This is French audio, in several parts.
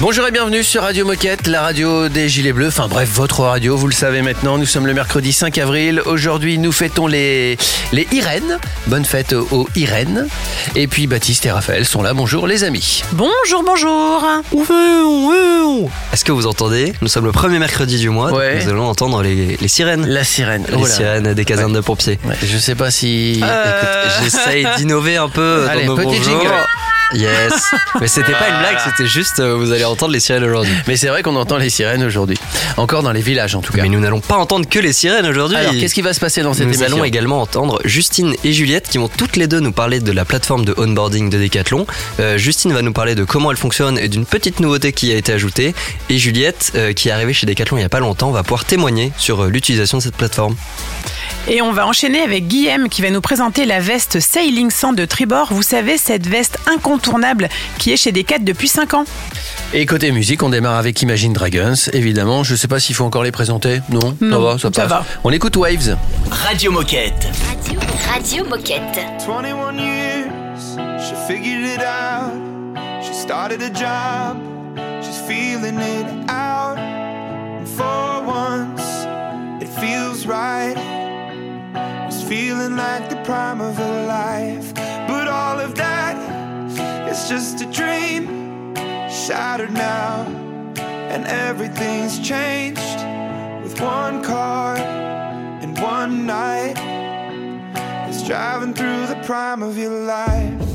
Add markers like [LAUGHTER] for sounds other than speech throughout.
Bonjour et bienvenue sur Radio Moquette, la radio des Gilets Bleus, enfin bref, votre radio, vous le savez maintenant, nous sommes le mercredi 5 avril, aujourd'hui nous fêtons les, les Irènes, bonne fête aux Irènes, et puis Baptiste et Raphaël sont là, bonjour les amis. Bonjour, bonjour. Est-ce que vous entendez? Nous sommes le premier mercredi du mois, Ouais. nous allons entendre les, les sirènes. La sirène, Les Oh là. sirènes des casernes de pompiers. Ouais, je sais pas si... Écoute, j'essaye d'innover un peu Allez, dans nos petit bonjours. jingle. Yes. Mais c'était pas une blague, c'était juste euh, vous allez entendre les sirènes aujourd'hui. Mais c'est vrai qu'on entend les sirènes aujourd'hui, encore dans les villages en tout cas. Mais nous n'allons pas entendre que les sirènes aujourd'hui. Alors qu'est-ce qui va se passer dans cette Nous émission allons également entendre Justine et Juliette qui vont toutes les deux nous parler de la plateforme de onboarding de Decathlon. Euh, Justine va nous parler de comment elle fonctionne et d'une petite nouveauté qui a été ajoutée. Et Juliette, euh, qui est arrivée chez Decathlon il y a pas longtemps, va pouvoir témoigner sur euh, l'utilisation de cette plateforme. Et on va enchaîner avec Guillaume qui va nous présenter la veste Sailing 100 de Tribord. Vous savez, cette veste incontournable qui est chez Decat depuis 5 ans. Et côté musique, on démarre avec Imagine Dragons, évidemment. Je sais pas s'il faut encore les présenter. Non, ça Non, va, ça, ça passe. va. On écoute Waves. Radio Moquette. Radio, Radio Moquette. 21 years, she figured it out. She started a job, she's feeling it out. And for once, it feels right. It's feeling like the prime of her life. But all of that is just a dream, shattered now. And everything's changed with one car and one night. It's driving through the prime of your life.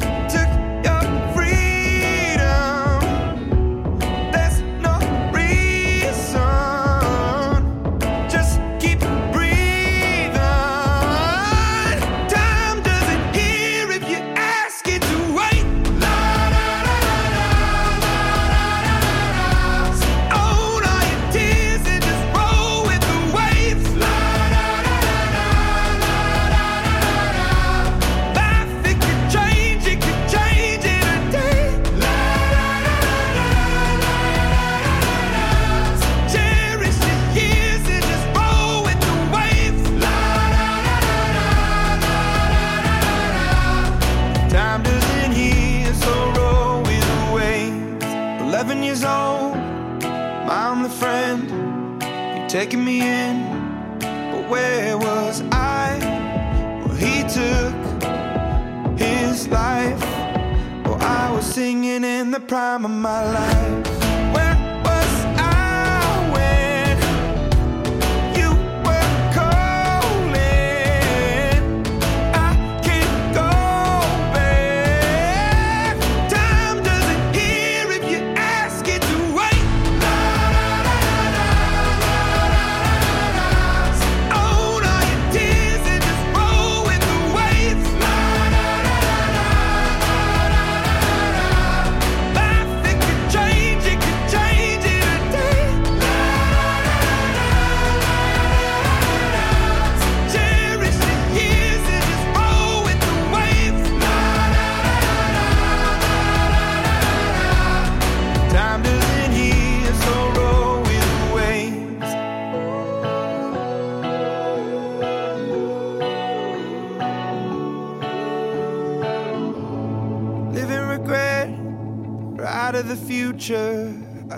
Prime of my life.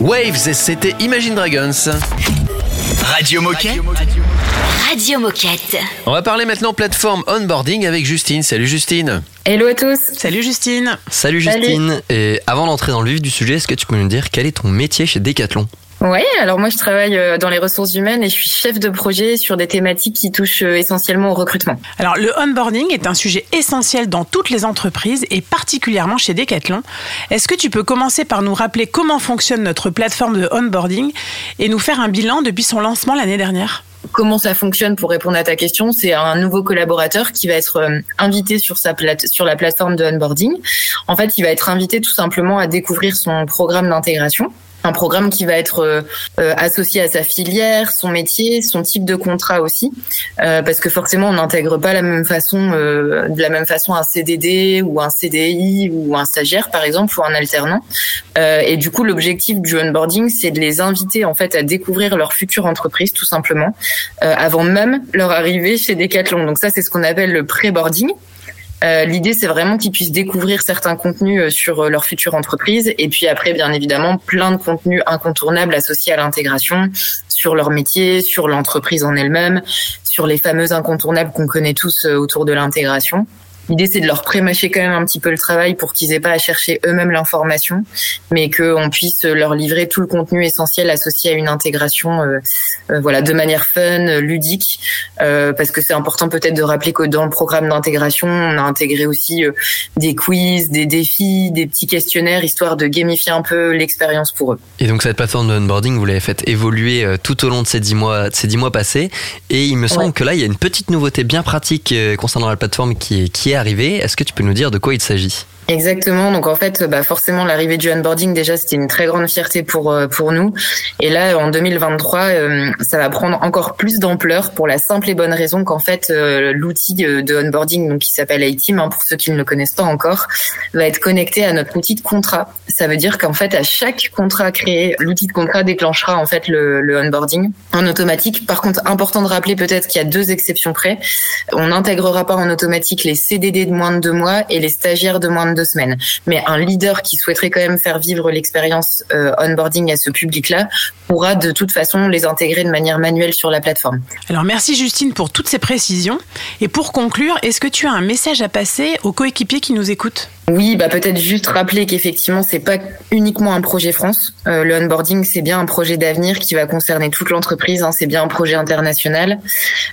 Waves. C'était Imagine Dragons. Radio Moquette. Radio Moquette. On va parler maintenant plateforme onboarding avec Justine. Salut Justine. Hello à tous. Salut Justine. Salut Justine. Et avant d'entrer dans le vif du sujet, est-ce que tu peux nous dire quel est ton métier chez Decathlon? Oui, alors moi je travaille euh, dans les ressources humaines et je suis chef de projet sur des thématiques qui touchent euh, essentiellement au recrutement. Alors le onboarding est un sujet essentiel dans toutes les entreprises et particulièrement chez Decathlon. Est-ce que tu peux commencer par nous rappeler comment fonctionne notre plateforme de onboarding et nous faire un bilan depuis son lancement l'année dernière? Comment ça fonctionne pour répondre à ta question? C'est un nouveau collaborateur qui va être euh, invité sur sa plate sur la plateforme de onboarding. En fait, il va être invité tout simplement à découvrir son programme d'intégration un programme qui va être euh, euh, associé à sa filière, son métier, son type de contrat aussi, euh, parce que forcément on n'intègre pas la même façon, de la même façon un CDD ou un CDI ou un stagiaire par exemple ou un alternant. et du coup l'objectif du onboarding c'est de les inviter en fait à découvrir leur future entreprise tout simplement avant même leur arrivée chez Decathlon. Donc ça c'est ce qu'on appelle le pré-boarding. Euh, L'idée, c'est vraiment qu'ils puissent découvrir certains contenus euh, sur euh, leur future entreprise, et puis après, bien évidemment, plein de contenus incontournables associés à l'intégration, sur leur métier, sur l'entreprise en elle-même, sur les fameux incontournables qu'on connaît tous autour de l'intégration. L'idée, c'est de leur prémâcher quand même un petit peu le travail pour qu'ils aient pas à chercher eux-mêmes l'information, mais qu'on puisse leur livrer tout le contenu essentiel associé à une intégration, euh, euh, voilà, de manière fun, ludique, euh, parce que c'est important peut-être de rappeler que dans le programme d'intégration, on a intégré aussi des quiz, des défis, des petits questionnaires, histoire de gamifier un peu l'expérience pour eux. Et donc cette plateforme de onboarding, vous l'avez fait évoluer tout au long de ces dix mois, de ces dix mois passés, et il me semble Ouais. que là, il y a une petite nouveauté bien pratique concernant la plateforme qui est, qui est Est-ce que tu peux nous dire de quoi il s'agit? Exactement. Donc en fait, bah forcément l'arrivée du onboarding déjà c'était une très grande fierté pour euh, pour nous. Et là en 2023, euh, ça va prendre encore plus d'ampleur pour la simple et bonne raison qu'en fait euh, l'outil de, onboarding donc qui s'appelle iTeam hein, pour ceux qui ne le connaissent pas encore va être connecté à notre outil de contrat. Ça veut dire qu'en fait à chaque contrat créé, l'outil de contrat déclenchera en fait le, le onboarding en automatique. Par contre, important de rappeler peut-être qu'il y a deux exceptions près. On n'intégrera pas en automatique les CDD de moins de deux mois et les stagiaires de moins de deux semaines. Mais un leader qui souhaiterait quand même faire vivre l'expérience euh, onboarding à ce public-là pourra de toute façon les intégrer de manière manuelle sur la plateforme. Alors merci Justine pour toutes ces précisions. Et pour conclure, est-ce que tu as un message à passer aux coéquipiers qui nous écoutent? Oui, bah peut-être juste rappeler qu'effectivement c'est pas uniquement un projet France. Euh, le onboarding c'est bien un projet d'avenir qui va concerner toute l'entreprise. hein, c'est bien un projet international.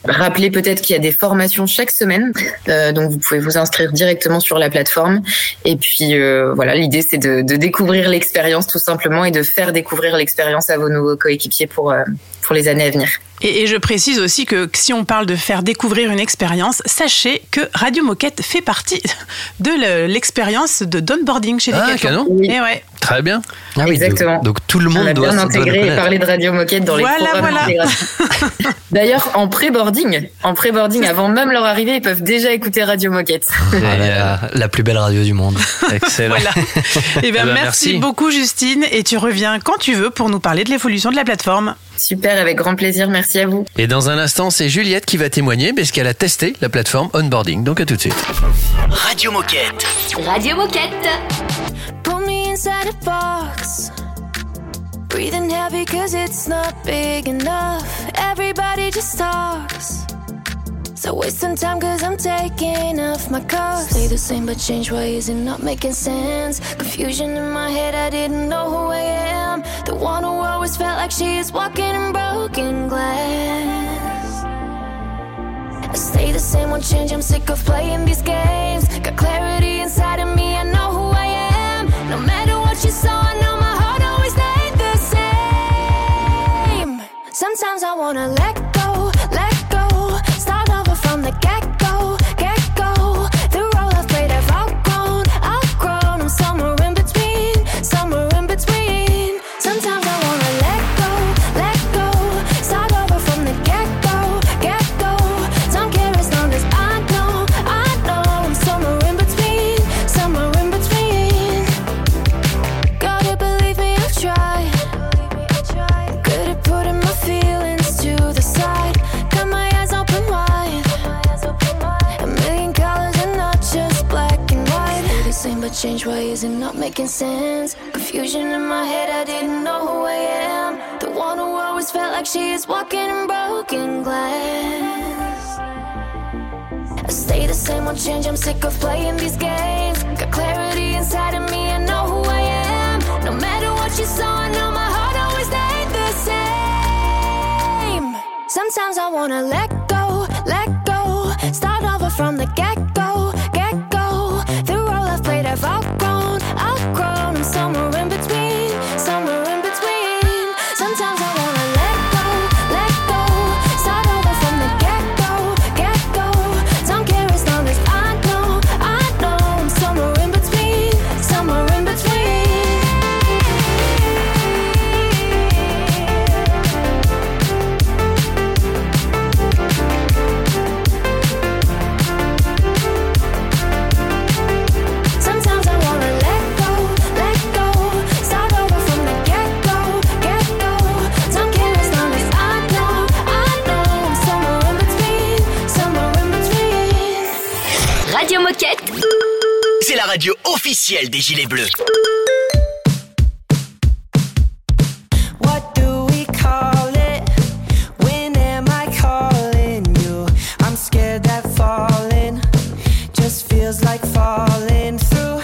Rappeler peut-être qu'il y a des formations chaque semaine, euh, donc vous pouvez vous inscrire directement sur la plateforme. Et puis euh, voilà, l'idée c'est de, de découvrir l'expérience tout simplement et de faire découvrir l'expérience à vos nouveaux coéquipiers pour euh, pour les années à venir. Et, et je précise aussi que si on parle de faire découvrir une expérience, sachez que Radio Moquette fait partie [LAUGHS] de le- l'expérience de d'onboarding chez Ah, Decathlon. canon. Oui. Et ouais. Très bien. Ah oui, Exactement. donc, donc tout le On monde a doit, bien intégré et parlé de Radio Moquette dans Voilà, les programmes voilà. [LAUGHS] D'ailleurs, en pré-boarding, en pré-boarding, [LAUGHS] avant même leur arrivée, ils peuvent déjà écouter Radio Moquette. Ah, la, la plus belle radio du monde. Excellent. Voilà. Eh ben, ben, merci, merci. beaucoup Justine et tu reviens quand tu veux pour nous parler de l'évolution de la plateforme. Super, avec grand plaisir. Merci à vous. Et dans un instant, c'est Juliette qui va témoigner parce qu'elle a testé la plateforme onboarding? Donc à tout de suite. Radio Moquette. Radio Moquette. Put me inside a box. Breathing heavy cause it's not big enough. Everybody just talks. So wasting time cause I'm taking off my cuffs. Stay the same but change ways and not making sense. Confusion in my head, I didn't know who I am. The one who always felt like she is walking in broken glass. I stay the same, won't change. I'm sick of playing these games. Got clarity inside of me, I know who I am. No matter what you saw, I know my heart always stayed the same. Sometimes I wanna let go, over change. I'm sick of playing these games. Got clarity inside of me, I know who I am. No matter what you saw, I know my heart always stayed the same. Sometimes I wanna let go, let go. Start over from the that falling just feels like falling through.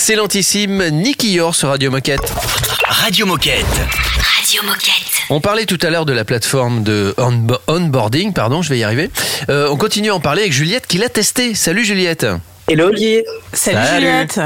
Excellentissime Nicky Yor sur Radio Moquette. Radio Moquette. Radio Moquette. On parlait tout à l'heure de la plateforme de onbo- onboarding, pardon, je vais y arriver. Euh, on continue à en parler avec Juliette qui l'a testé. Salut Juliette. Hello Olivier. Salut, Salut. Juliette.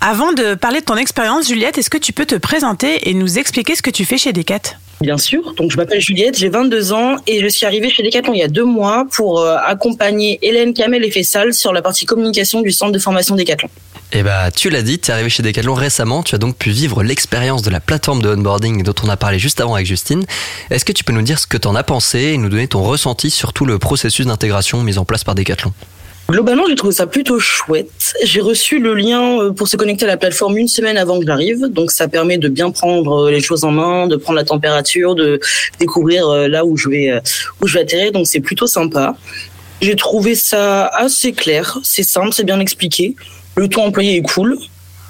Avant de parler de ton expérience, Juliette, est-ce que tu peux te présenter et nous expliquer ce que tu fais chez Decat? Bien sûr. Donc je m'appelle Juliette, j'ai 22 ans et je suis arrivée chez Decathlon il y a deux mois pour euh, accompagner Hélène Kamel et Fessal sur la partie communication du centre de formation Decathlon. Et bah, tu l'as dit, tu es arrivé chez Decathlon récemment, tu as donc pu vivre l'expérience de la plateforme de onboarding dont on a parlé juste avant avec Justine. Est-ce que tu peux nous dire ce que tu en as pensé et nous donner ton ressenti sur tout le processus d'intégration mis en place par Decathlon? Globalement, j'ai trouvé ça plutôt chouette. J'ai reçu le lien euh, pour se connecter à la plateforme une semaine avant que j'arrive, donc ça permet de bien prendre euh, les choses en main, de prendre la température, de découvrir euh, là où je vais où je vais atterrir. Donc c'est plutôt sympa. J'ai trouvé ça assez clair, c'est simple, c'est bien expliqué. Le ton employé est cool.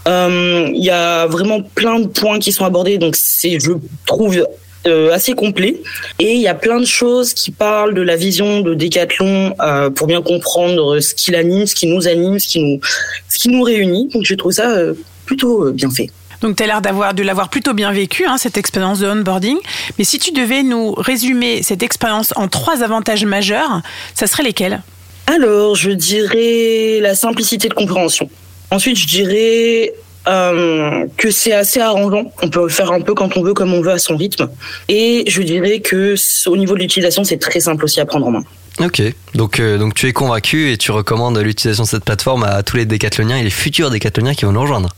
Il y a vraiment plein de points qui sont abordés, donc c'est je trouve euh, assez complet. Et il y a plein de choses qui parlent de la vision de Decathlon euh, pour bien comprendre ce qui l'anime, ce qui nous anime, ce qui nous, ce qui nous réunit. Donc je trouve ça euh, plutôt euh, bien fait. Donc, tu as l'air d'avoir, de l'avoir plutôt bien vécu, hein, cette expérience de onboarding. Mais si tu devais nous résumer cette expérience en trois avantages majeurs, ça serait lesquels? Alors, je dirais la simplicité de compréhension. Ensuite, je dirais euh, que c'est assez arrangeant. On peut faire un peu quand on veut, comme on veut, à son rythme. Et je dirais que au niveau de l'utilisation, c'est très simple aussi à prendre en main. Ok, donc, euh, donc tu es convaincu et tu recommandes l'utilisation de cette plateforme à tous les décathloniens et les futurs décathloniens qui vont nous rejoindre.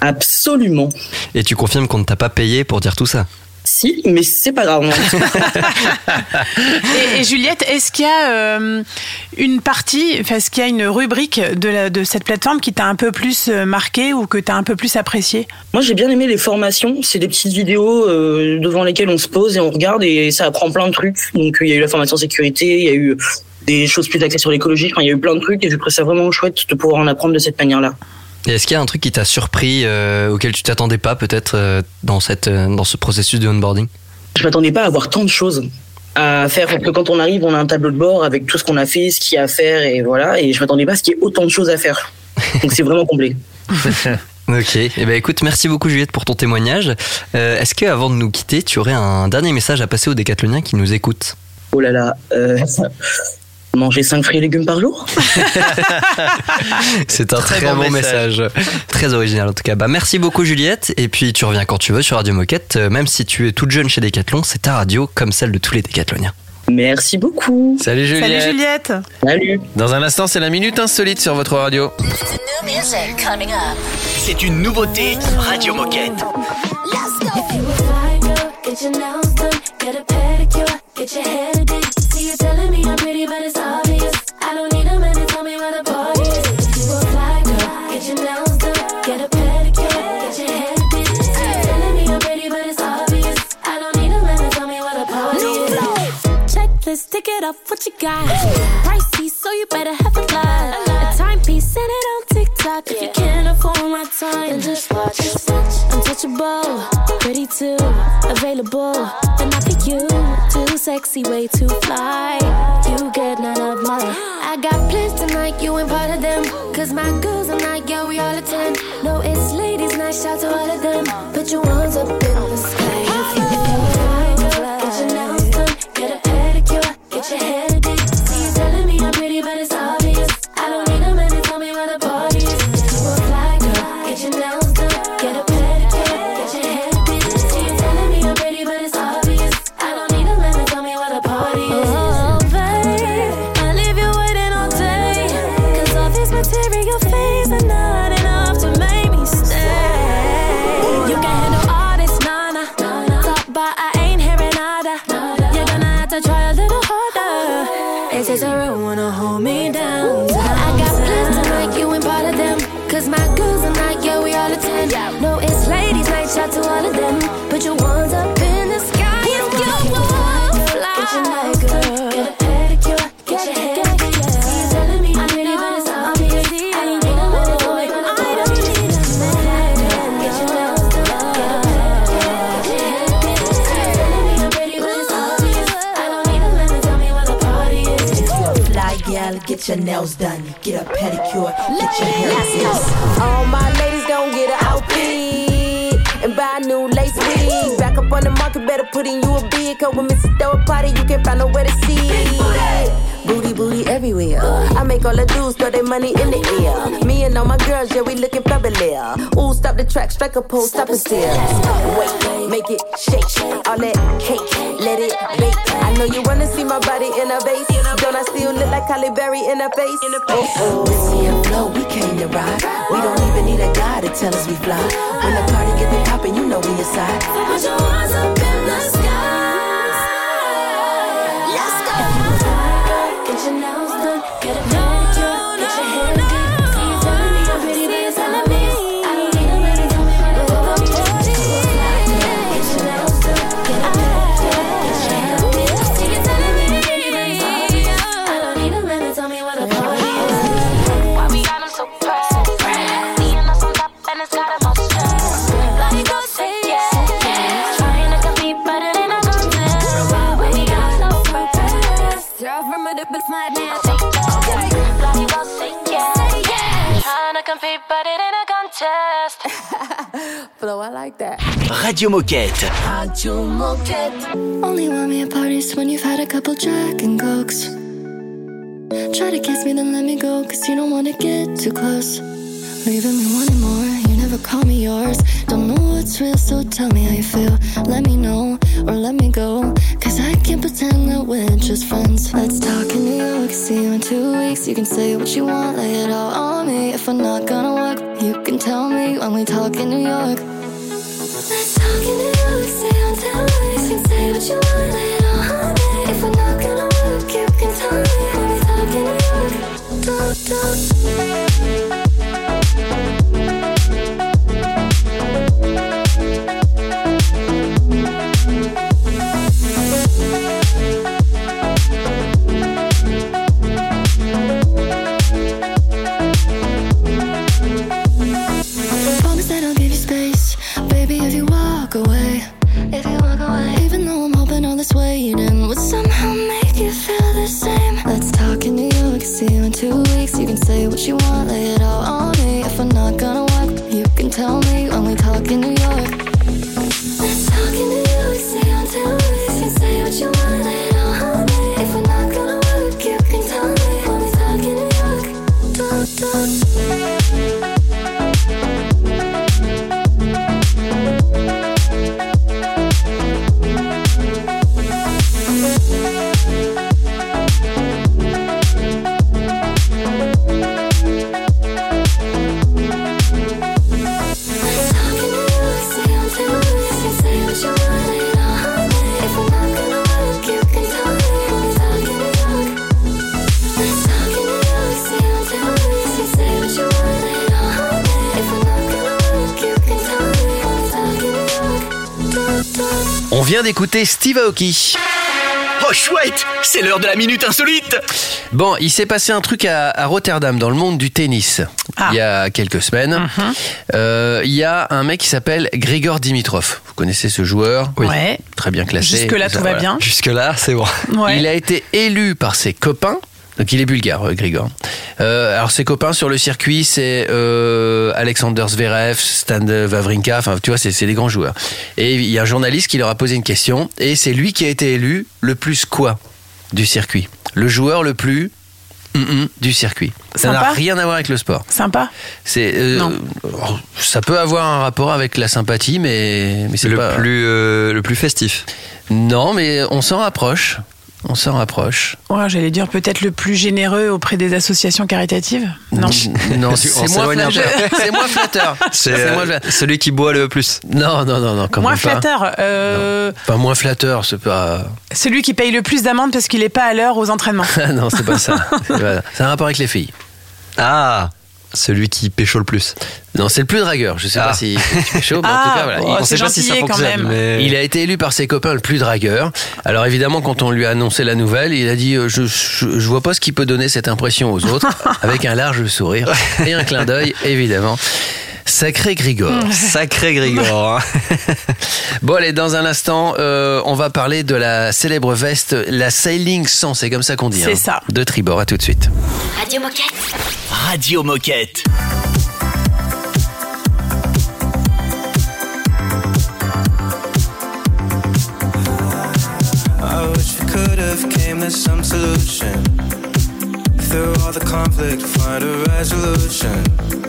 Absolument. Et tu confirmes qu'on ne t'a pas payé pour dire tout ça Si, mais c'est pas grave. [LAUGHS] Et, et Juliette, est-ce qu'il y a euh, une partie, enfin, est-ce qu'il y a une rubrique de, la- de cette plateforme qui t'a un peu plus euh, marqué ou que t'as un peu plus apprécié? Moi, j'ai bien aimé les formations. C'est des petites vidéos euh, devant lesquelles on se pose et on regarde et ça apprend plein de trucs. Donc, il y a eu la formation sécurité, il y a eu des choses plus axées sur l'écologie. Enfin, il y a eu plein de trucs et je trouve ça vraiment chouette de pouvoir en apprendre de cette manière-là. Et est-ce qu'il y a un truc qui t'a surpris, euh, auquel tu t'attendais pas peut-être euh, dans, cette, euh, dans ce processus de onboarding? Je m'attendais pas à avoir tant de choses à faire parce que quand on arrive, on a un tableau de bord avec tout ce qu'on a fait, ce qu'il y a à faire et voilà. Et je m'attendais pas à ce qu'il y ait autant de choses à faire. [LAUGHS] Donc, c'est vraiment complet. [LAUGHS] Ok, eh ben écoute, merci beaucoup Juliette pour ton témoignage. Est-ce que avant de nous quitter, tu aurais un dernier message à passer aux décathloniens qui nous écoutent? Oh là là. Manger 5 fruits et légumes par jour [LAUGHS] C'est un très, Très bon bon message. Très original en tout cas. Bah, merci beaucoup Juliette. Et puis tu reviens quand tu veux sur Radio Moquette. Euh, Même si tu es toute jeune chez Decathlon, c'est ta radio comme celle de tous les décathloniens. Merci beaucoup. Salut Juliette. Salut Juliette Salut. Dans un instant, c'est la minute insolite sur votre radio. C'est une nouveauté Radio Moquette. A fly girl, get your nails done, get a pedicure, get your hair did. See you telling me I'm pretty, but it's obvious. I don't need a man to tell me where the party is. You a fly girl, get your nails done, get a pedicure, get your hair did. See you telling me I'm pretty, but it's obvious. I don't need a man to tell me where the party is. Checklist, tick it up, what you got? Pricey, so you better have a lot. A timepiece, send it on TikTok. If you can't afford my time, then just watch. Untouchable, pretty too, available. Then I pick you, too sexy, way too fly. You get none of my. I got plans tonight, you ain't part of them. Cause my girls are not, yeah, we all attend. No, it's ladies' night, shout to all of them. Put your ones up in the sky. If you fly, girl, get your nails done, get a pedicure, get your hair nails done, get a pedicure, get your hair fixed. All my ladies gon' get an outfit and buy a new lace wig. Back up on the market, better put in you a bid. Cause when Mrs. Throw a party, you can't find nowhere to see. Booty, booty everywhere. I make all the dudes throw their money in the air. Me and all my girls, yeah, we looking fabulous. Ooh, stop the track, strike a pose, stop and stare. Wait, make it shake. All that cake, let it bake. I know you wanna see my body in a like Halle Berry in a face? Oh, oh. Missy and Flo, we came to ride. We don't even need a guy to tell us we fly. When the party get the poppin', you know we inside. Put your hands up in the sky. Radio Moquette. Radio Moquette. Only want me at parties when you've had a couple Jack and Cokes. Try to kiss me, then let me go, cause you don't wanna get too close. Leaving me wanting more, you never never call me yours. Don't know what's real, so tell me how you feel. Let me know or let me go. Cause I can't pretend that we're just friends. Let's talk in New York, see you in two weeks. You can say what you want, lay it all on me. If we're not gonna work, you can tell me when we talk in New York. Let's talk d'écouter Steve Aoki. Oh chouette, c'est l'heure de la minute insolite. Bon, il s'est passé un truc à, à Rotterdam dans le monde du tennis il y a quelques semaines. Euh, Il y a un mec qui s'appelle Grigor Dimitrov. Vous connaissez ce joueur Oui. Ouais. Très bien classé. Jusque-là, Ça, tout va voilà. bien. Jusque-là, c'est bon. Ouais. Il a été élu par ses copains. Donc il est bulgare, euh, Grigor. Euh, alors ses copains sur le circuit, c'est euh, Alexander Zverev, Stan Wawrinka. Enfin, tu vois, c'est c'est des grands joueurs. Et il y a un journaliste qui leur a posé une question, et c'est lui qui a été élu le plus quoi du circuit? Le joueur le plus hum, hum du circuit. Ça n'a rien à voir avec le sport. Sympa. C'est euh, Non. ça peut avoir un rapport avec la sympathie, mais mais c'est Le pas plus, euh, le plus festif. non, mais on s'en rapproche. On s'en rapproche. Ouais, J'allais dire peut-être le plus généreux auprès des associations caritatives. Non. Non, On [LAUGHS] c'est moins flatteur. [LAUGHS] Moins flatteur. C'est C'est euh, moins flatteur. celui qui boit le plus. Non, non, non, non. quand Moins même pas. flatteur. euh, Pas moins flatteur, c'est pas. celui qui paye le plus d'amendes parce qu'il n'est pas à l'heure aux entraînements. [LAUGHS] non, c'est pas ça. C'est pas- C'est un rapport avec les filles. Ah, celui qui pécho le plus. Non, c'est le plus dragueur. Je sais Ah. pas si tu es chaud, mais en [LAUGHS] Ah, tout cas, voilà. c'est gentillé quand même. mais- Il a été élu par ses copains le plus dragueur. Alors évidemment, quand on lui a annoncé la nouvelle, il a dit euh, je, je, je vois pas ce qui peut donner cette impression aux autres, [LAUGHS] avec un large sourire et un clin d'œil, évidemment. Sacré Grigor. Sacré Grigor. hein. [LAUGHS] Bon, allez, dans un instant, euh, on va parler de la célèbre veste, la Sailing 100, c'est comme ça qu'on dit. C'est hein, ça. De Tribord, à tout de suite. Radio Moquette. Radio Moquette. I wish we could have came to some solution. Through all the conflict, find a resolution.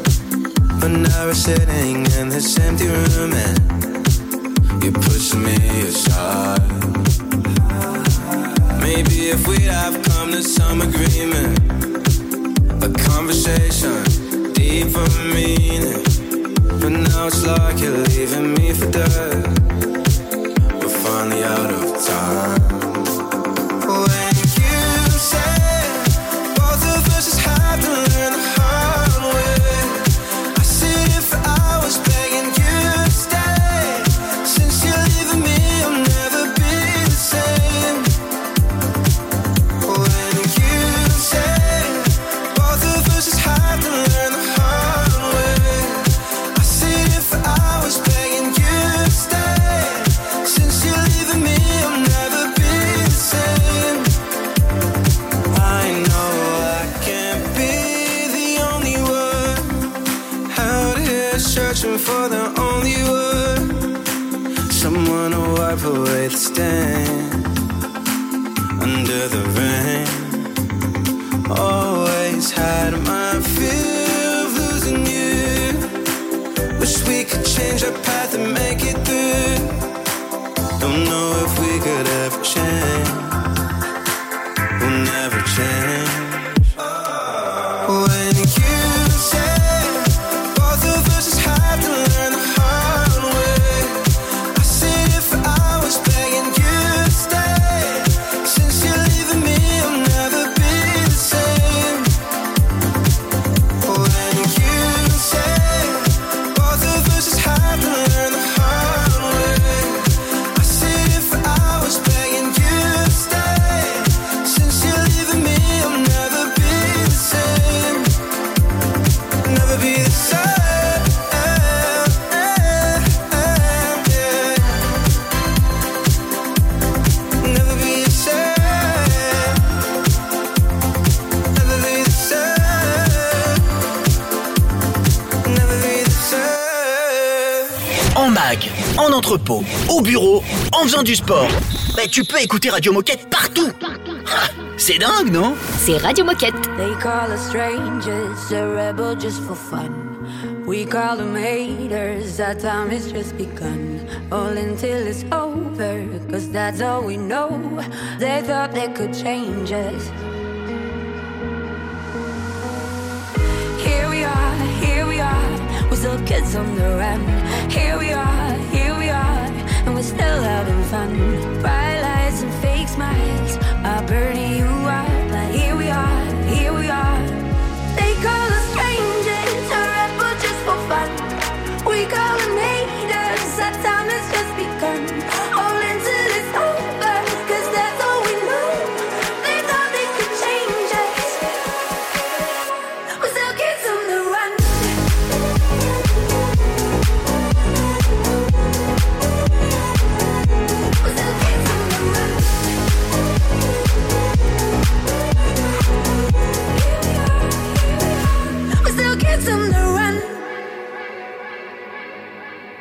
But now we're sitting in this empty room and you're pushing me aside. Maybe if we'd have come to some agreement, a conversation, deeper meaning. But now it's like you're leaving me for dead. We're finally out of time. Entrepôt, au bureau, en faisant du sport. Bah, tu peux écouter Radio Moquette partout. Ah, C'est dingue, non? C'est Radio Moquette. They call us strangers, a rebel just for fun. We call them haters, our time has just begun. All until it's over, cause that's all we know. They thought they could change us. Here we are, here we are, we're still kids on the run. Here we are, here we are, and we're still having fun. Bright lights and fake smiles are burning you up. But here we are, here we are. They call us strangers, a rebel just for fun. We call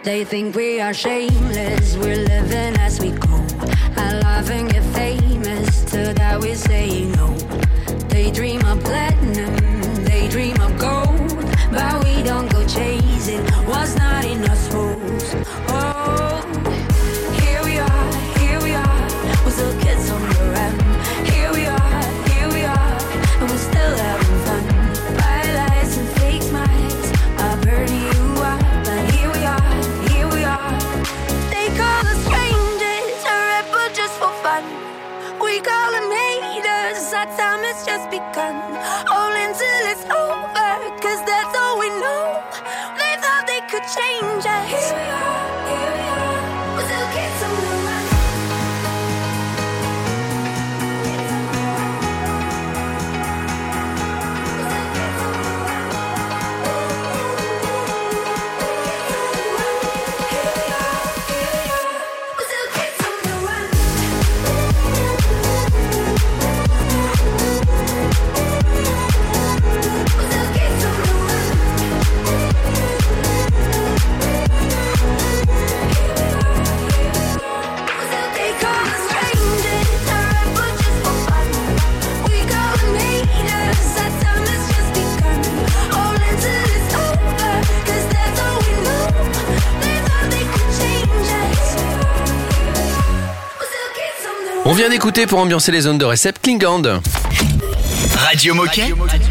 They think we are shameless, we're living as we go. D'écouter pour ambiancer les zones de récept Klingand. Radio Moquette. Radio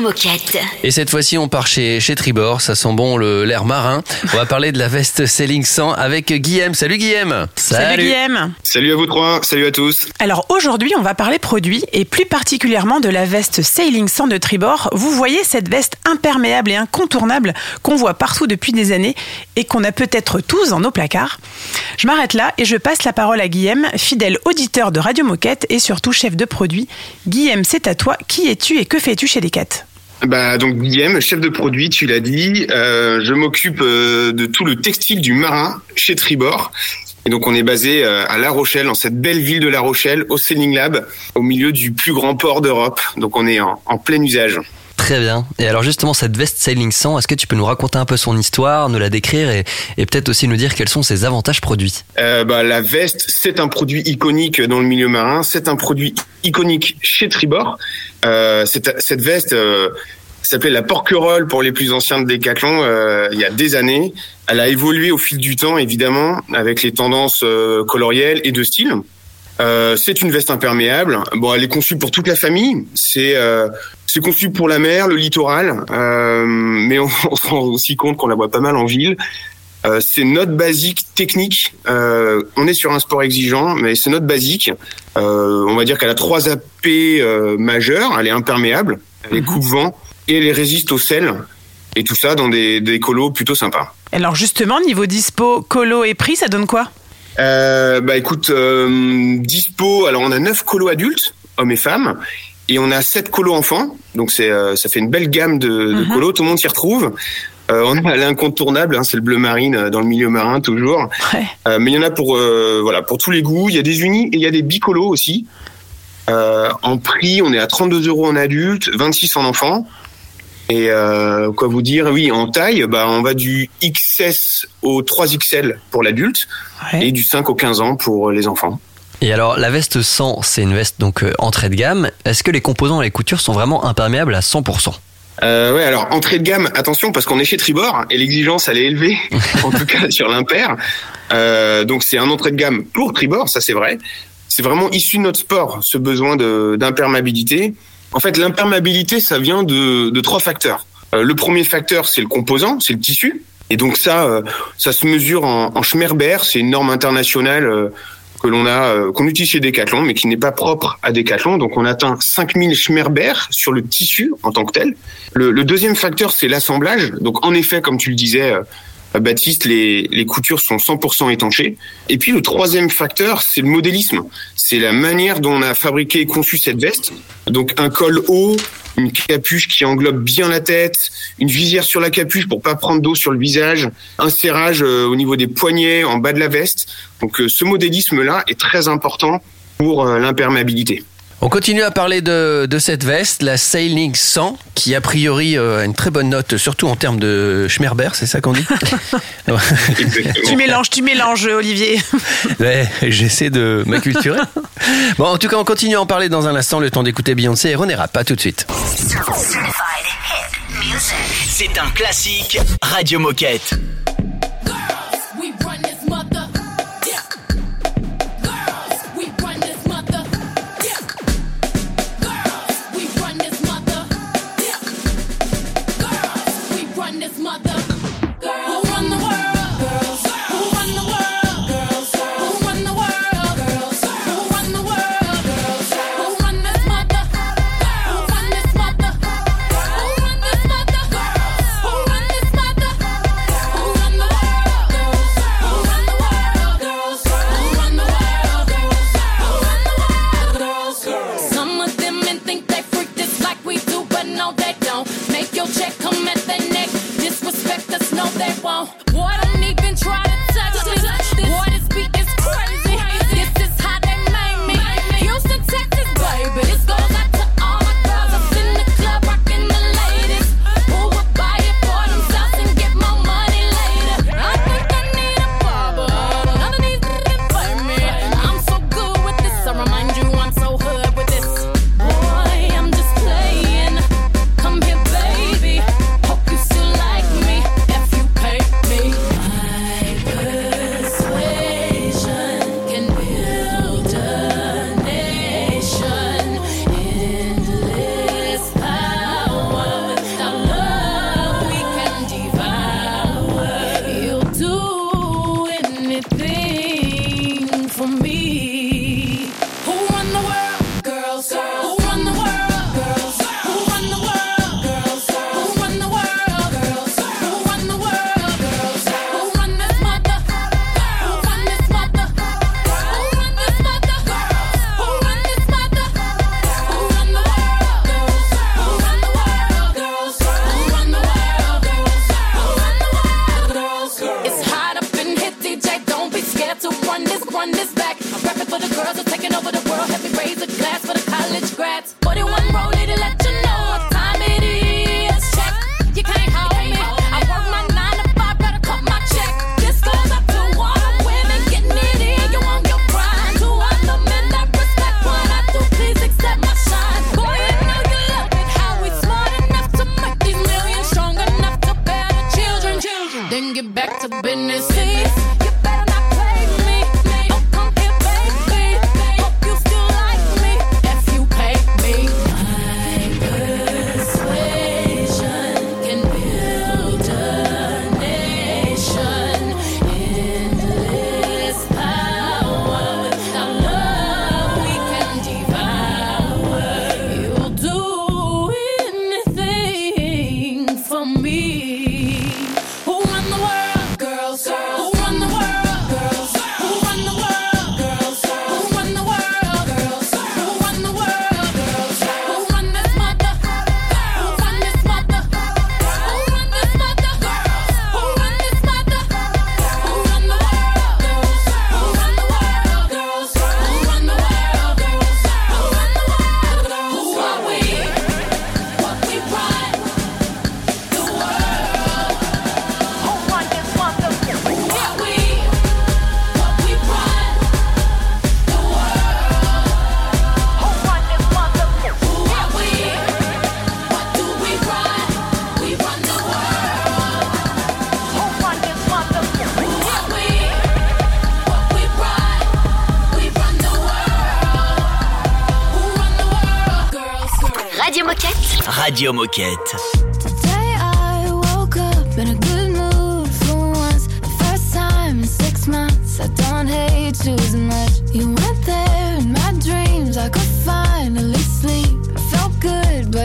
Moquette. Et cette fois-ci, on part chez, chez Tribord. Ça sent bon le- l'air marin. On va parler de la veste Sailing 100 avec Guillaume. Salut Guillaume. Salut, Guillaume. Salut à vous trois, salut à tous. Alors aujourd'hui, on va parler produits et plus particulièrement de la veste Sailing 100 de Tribord. Vous voyez cette veste imperméable et incontournable qu'on voit partout depuis des années et qu'on a peut-être tous dans nos placards. Je m'arrête là et je passe la parole à Guillaume, fidèle auditeur de Radio Moquette et surtout chef de produit. Guillaume, c'est à toi. Qui es-tu et que fais-tu chez Decat Bah donc Guillaume, chef de produit, tu l'as dit. Euh, je m'occupe euh, de tout le textile du marin chez Tribord. Et donc on est basé euh, à La Rochelle, dans cette belle ville de La Rochelle, au Sailing Lab, au milieu du plus grand port d'Europe. Donc on est en, en plein usage. Très bien. Et alors justement, cette veste Sailing 100, est-ce que tu peux nous raconter un peu son histoire, nous la décrire et, peut-être aussi nous dire quels sont ses avantages produits? Euh, bah, la veste, c'est un produit iconique dans le milieu marin. C'est un produit iconique chez Tribord. Euh, cette, veste, euh, s'appelait la Porquerolles pour les plus anciens de Decathlon il y a des années. Elle a évolué au fil du temps, évidemment, avec les tendances colorielles et de style. Euh, c'est une veste imperméable. Bon, elle est conçue pour toute la famille. C'est euh, c'est conçu pour la mer, le littoral, euh, mais on, [LAUGHS] on se rend aussi compte qu'on la voit pas mal en ville. Euh, c'est notre basique technique. Euh, on est sur un sport exigeant, mais c'est notre basique. Euh, on va dire qu'elle a trois AP majeures. Elle est imperméable, elle est coupe-vent et elle résiste au sel. Et tout ça dans des, des colos plutôt sympas. Alors justement, niveau dispo, colo et prix, ça donne quoi? Euh, bah écoute, euh, dispo. Alors on a neuf colos adultes, hommes et femmes, et on a sept colos enfants. Donc c'est euh, ça fait une belle gamme de, de Mhm. colos. Tout le monde s'y retrouve. Euh, on a l'incontournable, hein, c'est le bleu marine euh, dans le milieu marin toujours. Euh, mais il y en a pour euh, voilà pour tous les goûts. Il y a des unis et il y a des bicolos aussi. Euh, en prix, on est à 32 euros en adulte, 26 en enfant. Et euh, quoi vous dire? Oui, en taille, bah on va du XS au 3XL pour l'adulte et du 5 au 15 ans pour les enfants. Et alors, la veste 100, c'est une veste donc euh, entrée de gamme. Est-ce que les composants et les coutures sont vraiment imperméables à 100% Euh, ouais, alors entrée de gamme, attention parce qu'on est chez Tribord et l'exigence elle est élevée, [LAUGHS] en tout cas sur l'impair. Euh, donc c'est un entrée de gamme pour Tribord, ça c'est vrai. C'est vraiment issu de notre sport, ce besoin de- d'imperméabilité. En fait, l'imperméabilité, ça vient de, trois facteurs. Euh, le premier facteur, c'est le composant, c'est le tissu. Et donc ça, euh, ça se mesure en, Schmerber, c'est une norme internationale euh, que l'on a, qu'on utilise chez Decathlon, mais qui n'est pas propre à Decathlon. Donc on atteint 5000 Schmerber sur le tissu en tant que tel. Le, deuxième facteur, c'est l'assemblage. Donc en effet, comme tu le disais, Baptiste, les, les coutures sont 100% étanchées. Et puis le troisième facteur, c'est le modélisme. C'est la manière dont on a fabriqué et conçu cette veste. Donc un col haut, une capuche qui englobe bien la tête, une visière sur la capuche pour pas prendre d'eau sur le visage, un serrage euh, au niveau des poignets, en bas de la veste. Donc euh, ce modélisme-là est très important pour euh, l'imperméabilité. On continue à parler de, de cette veste, la Sailing 100, qui a priori euh, a une très bonne note, surtout en termes de Schmerber, c'est ça qu'on dit [LAUGHS] Tu mélanges, tu mélanges, Olivier. [LAUGHS] Ouais, j'essaie de m'acculturer. Bon, en tout cas, on continue à en parler dans un instant, le temps d'écouter Beyoncé et René Rapp. À tout de suite. C'est un classique Radio Moquette.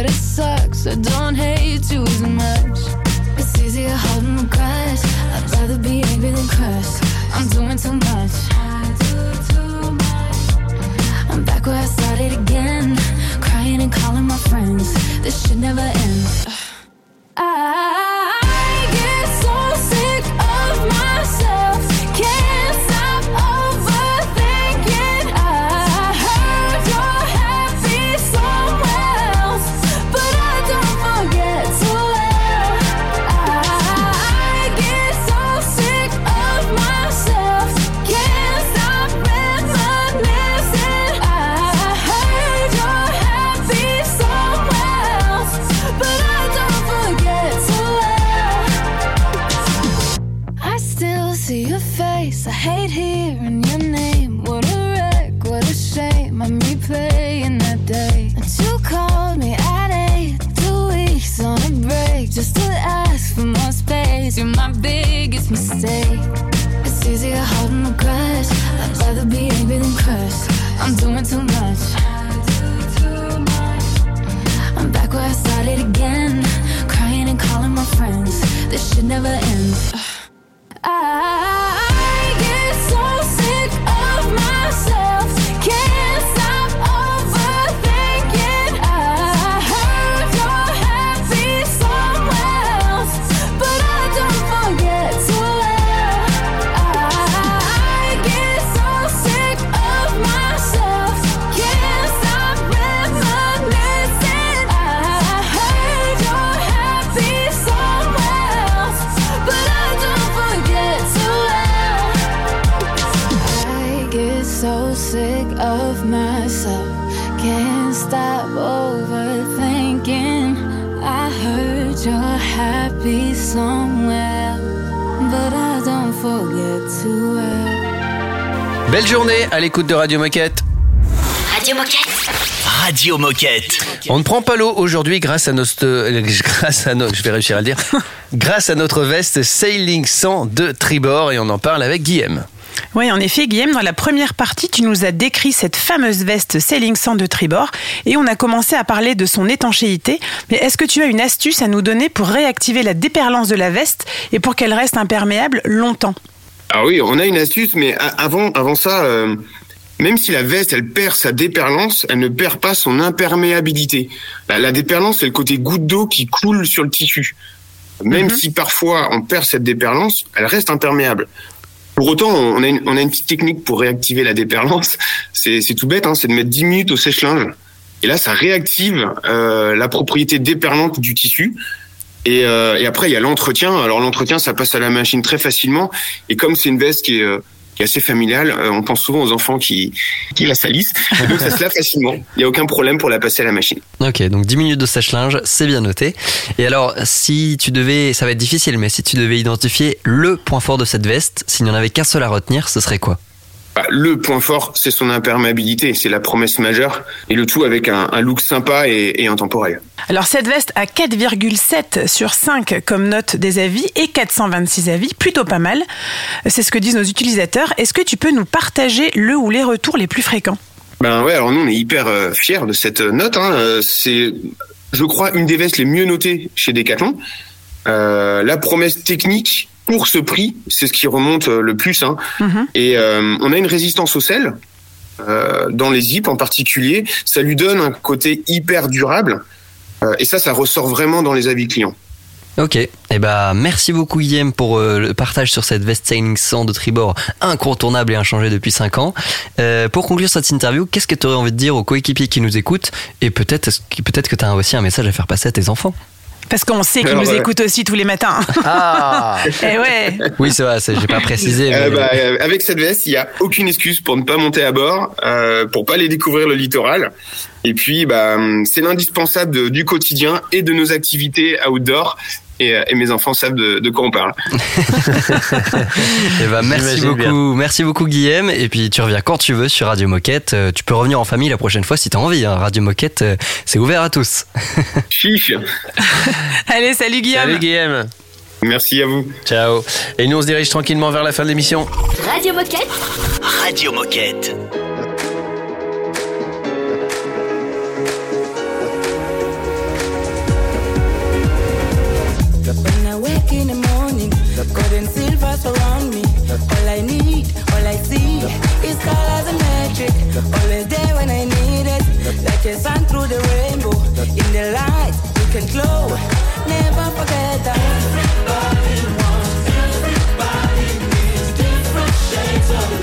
It sucks. I don't hate you as much. It's easier holding the crush. I'd rather be angry than crushed. I'm doing too much. Should never end. You're my biggest mistake. It's easier holding a grudge. I'd rather be angry than crushed. I'm doing too much. I'm back where I started again, crying and calling my friends. This should never end. Belle journée à l'écoute de Radio Moquette. Radio Moquette. Radio Moquette. On ne prend pas l'eau aujourd'hui grâce à notre, euh, [LAUGHS] grâce à notre, je vais réussir à le dire, [LAUGHS] grâce à notre veste Sailing 100 de Tribord et on en parle avec Guillaume. Oui, en effet, Guillaume, dans la première partie, tu nous as décrit cette fameuse veste Sailing 100 de Tribord et on a commencé à parler de son étanchéité. Mais est-ce que tu as une astuce à nous donner pour réactiver la déperlance de la veste et pour qu'elle reste imperméable longtemps? Ah oui, on a une astuce, mais avant, avant ça, euh, même si la veste, elle perd sa déperlance, elle ne perd pas son imperméabilité. La, la déperlance, c'est le côté goutte d'eau qui coule sur le tissu. Même si parfois on perd cette déperlance, elle reste imperméable. Pour autant, on a une, on a une petite technique pour réactiver la déperlance. [LAUGHS] C'est c'est tout bête, hein, c'est de mettre 10 minutes au sèche-linge. Et là, ça réactive euh, la propriété déperlante du tissu. Et, euh, et après, il y a l'entretien. Alors l'entretien, ça passe à la machine très facilement. Et comme c'est une veste qui est, euh, qui est assez familiale, euh, on pense souvent aux enfants qui, qui la salissent. [LAUGHS] Donc ça se lave facilement. Il n'y a aucun problème pour la passer à la machine. Ok, donc 10 minutes de sèche-linge, c'est bien noté. Et alors, si tu devais, ça va être difficile, mais si tu devais identifier le point fort de cette veste, s'il n'y en avait qu'un seul à retenir, ce serait quoi? Bah, le point fort, c'est son imperméabilité. C'est la promesse majeure. Et le tout avec un, un look sympa et, et intemporel. Alors cette veste a 4,7 sur 5 comme note des avis et 426 avis, plutôt pas mal. C'est ce que disent nos utilisateurs. Est-ce que tu peux nous partager le ou les retours les plus fréquents? Ben ouais, alors nous on est hyper euh, fiers de cette note. Hein. Euh, C'est, je crois, une des vestes les mieux notées chez Decathlon. Euh, la promesse technique pour ce prix, c'est ce qui remonte euh, le plus. Hein. Et euh, on a une résistance au sel euh, dans les zips en particulier. Ça lui donne un côté hyper durable. Euh, et ça, ça ressort vraiment dans les avis clients. Ok, et eh ben merci beaucoup Guillaume pour euh, le partage sur cette veste Sailing 100 de Tribord incontournable et inchangée depuis 5 ans. Euh, pour conclure cette interview, qu'est-ce que tu aurais envie de dire aux coéquipiers qui nous écoutent? Et peut-être peut-être que tu as aussi un message à faire passer à tes enfants? Parce qu'on sait qu'ils nous euh, écoutent aussi tous les matins. Ah [LAUGHS] Eh ouais Oui, c'est vrai, j'ai pas précisé. mais- Euh, bah, avec cette veste, il y a aucune excuse pour ne pas monter à bord, euh, pour pas aller découvrir le littoral. Et puis, bah, c'est l'indispensable du quotidien et de nos activités outdoor. Et, euh, et mes enfants savent de, de quoi on parle. Eh ben, merci beaucoup, merci beaucoup Guillaume. Et puis tu reviens quand tu veux sur Radio Moquette. Euh, Tu peux revenir en famille la prochaine fois si t'as envie. hein. Radio Moquette, euh, c'est ouvert à tous. [LAUGHS] Chiche. Allez, salut Guillaume. Salut Guillaume. Merci à vous. Ciao. Et nous on se dirige tranquillement vers la fin de l'émission. Radio Moquette. Radio Moquette. All I need, all I see is colors and magic. Always there when I need it, like a sun through the rainbow. In the light, you can glow. Never forget that. Everybody wants, everybody needs different shades of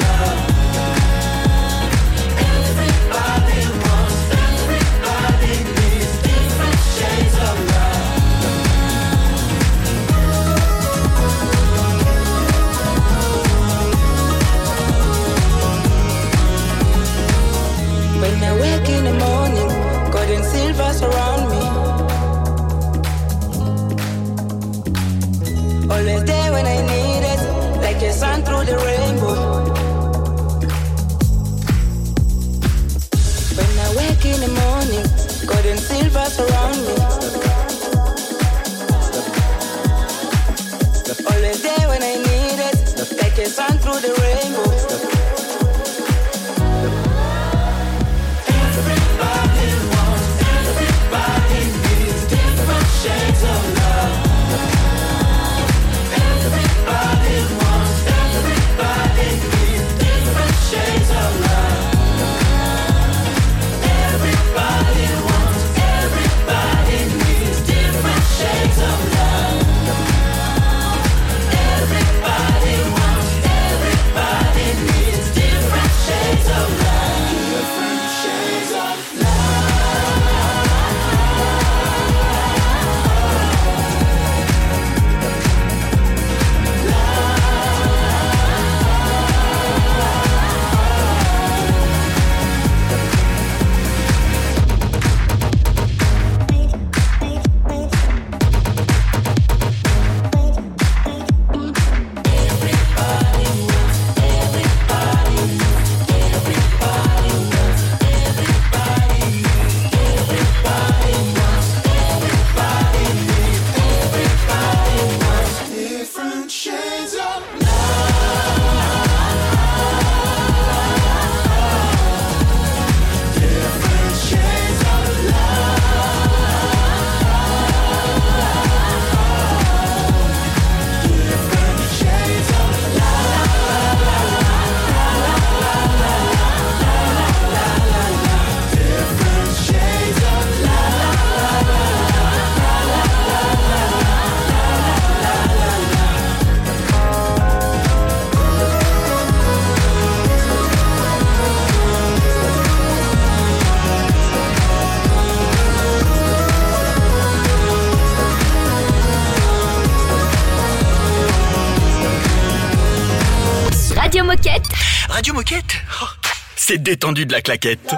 C'est détendu de la claquette.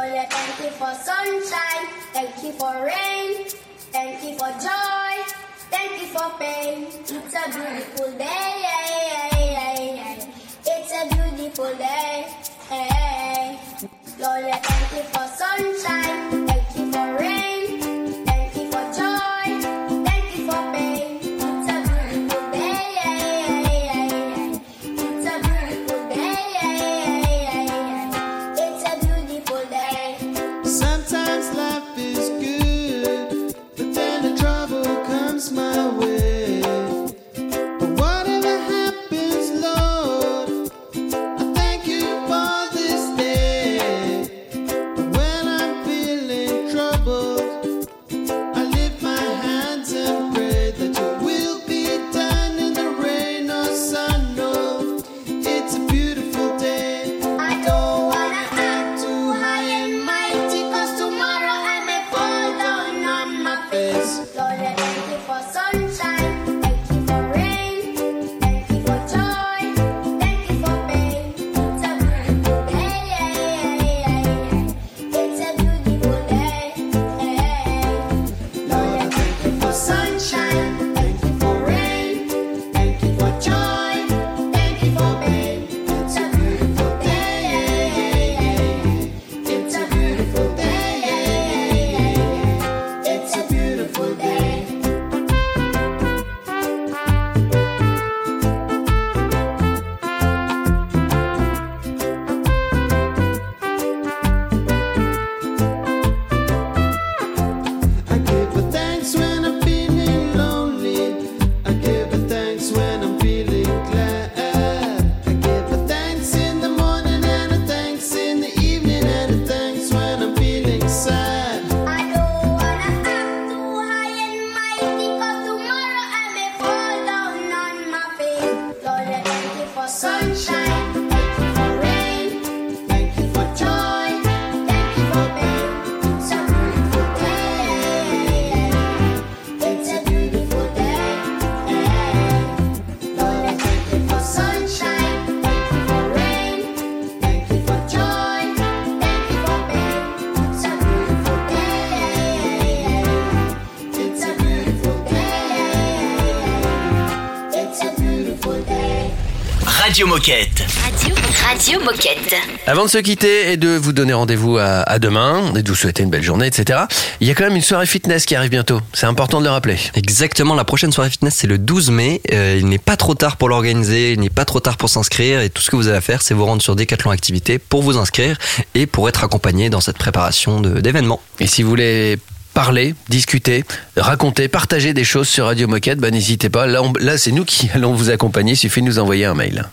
Radio Moquette. Radio, Radio Moquette. Avant de se quitter et de vous donner rendez-vous à, à demain et de vous souhaiter une belle journée, etc., il y a quand même une soirée fitness qui arrive bientôt. C'est important de le rappeler. Exactement, la prochaine soirée fitness c'est le 12 mai. Euh, il n'est pas trop tard pour l'organiser, il n'est pas trop tard pour s'inscrire et tout ce que vous avez à faire c'est vous rendre sur Decathlon Activité pour vous inscrire et pour être accompagné dans cette préparation d'événements. Et si vous voulez parler, discuter, raconter, partager des choses sur Radio Moquette, bah, n'hésitez pas. Là, on- là c'est nous qui [LAUGHS] allons vous accompagner. Il suffit de nous envoyer un mail.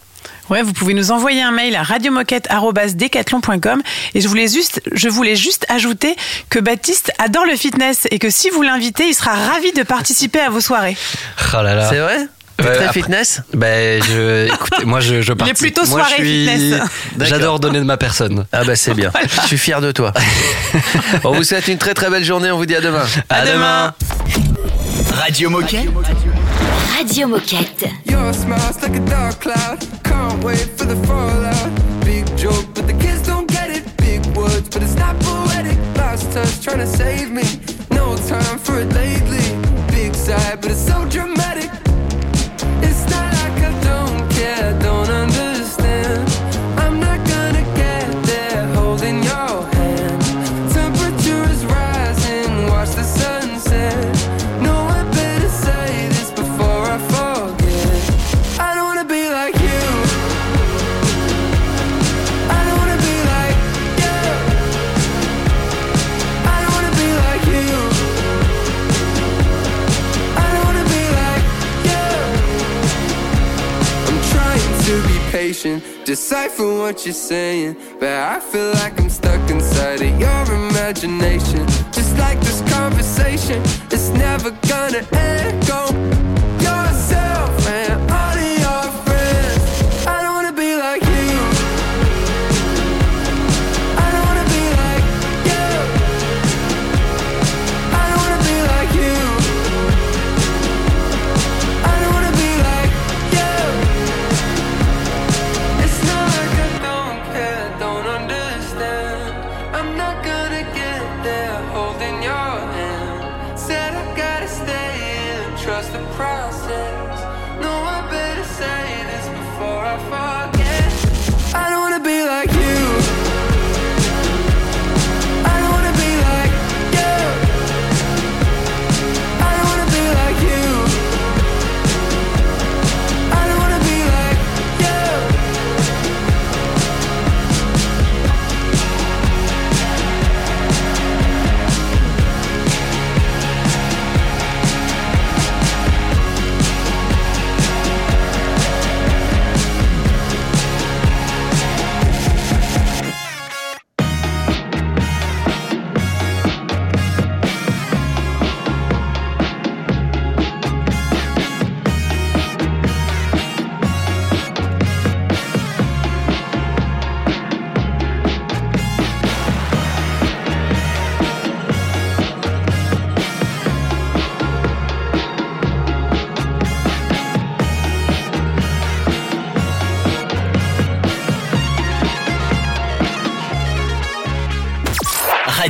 Ouais, vous pouvez nous envoyer un mail à radiomoquette.decathlon.com et je voulais juste, je voulais juste ajouter que Baptiste adore le fitness et que si vous l'invitez, il sera ravi de participer à vos soirées. Oh là là. C'est vrai? T'es très après- fitness? Ben, je, [LAUGHS] écoutez, moi je, je Il est participe. plutôt Moi, je soirée suis- fitness. [LAUGHS] J'adore donner de ma personne. Ah bah c'est bien. Je suis fier de toi. [LAUGHS] On vous souhaite une très très belle journée. On vous dit à demain. À demain. Radio Moquette. Radio Moquette. Your smile's like a dark cloud. Can't wait for the fallout. Big joke, but the kids don't get it. Big words, but it's not poetic. Last touch trying to save me. No time for it lately. Big sigh, but it's so dramatic. Decipher what you're saying. But I feel like I'm stuck inside of your imagination. Just like this conversation, it's never gonna end.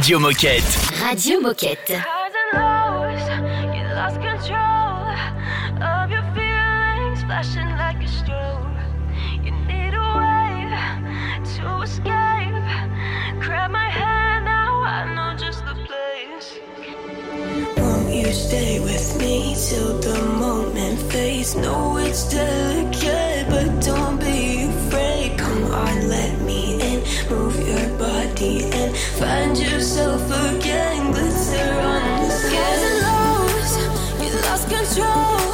Radio Moquette. Radio Moquette. You lost control of your feelings, flashing like a strobe. You need a way to escape. Grab my hand now, I know just the place. Won't you stay with me till the moment fades? No, it's delicate, find yourself again. Glitter on the skin. lost, you lost control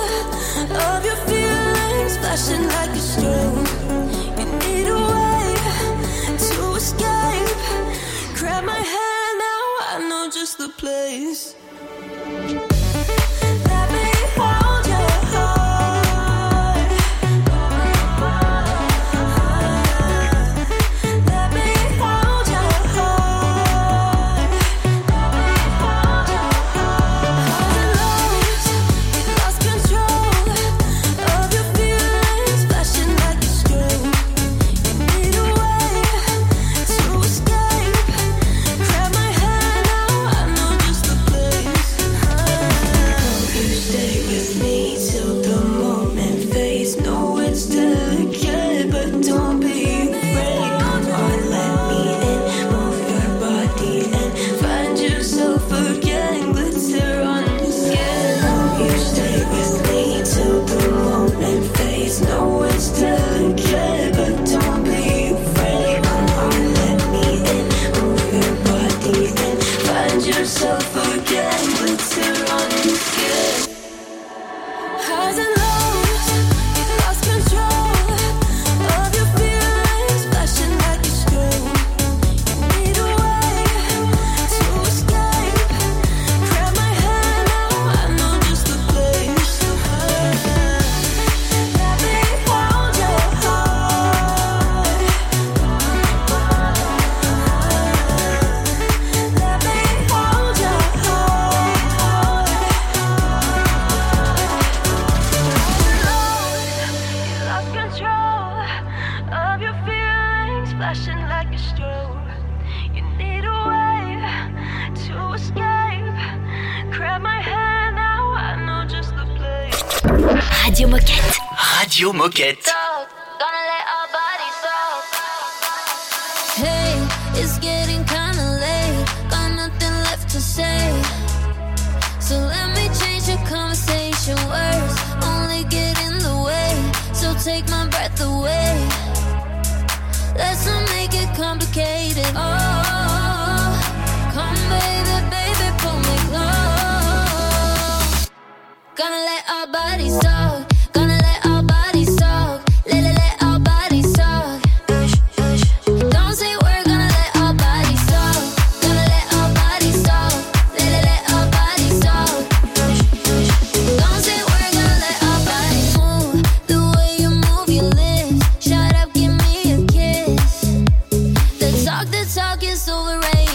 of your feelings, flashing like a strobe. You need a way to escape. Grab my hand now, I know just the place. Talk, the talk is overrated.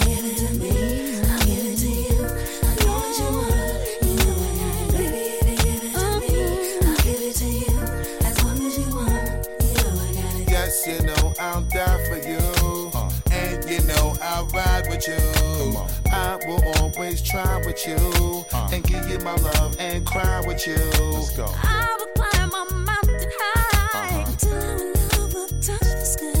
With you. I will always try with you. Uh. And give you my love and cry with you. Let's go. I will climb a mountain high until our love will touch the sky.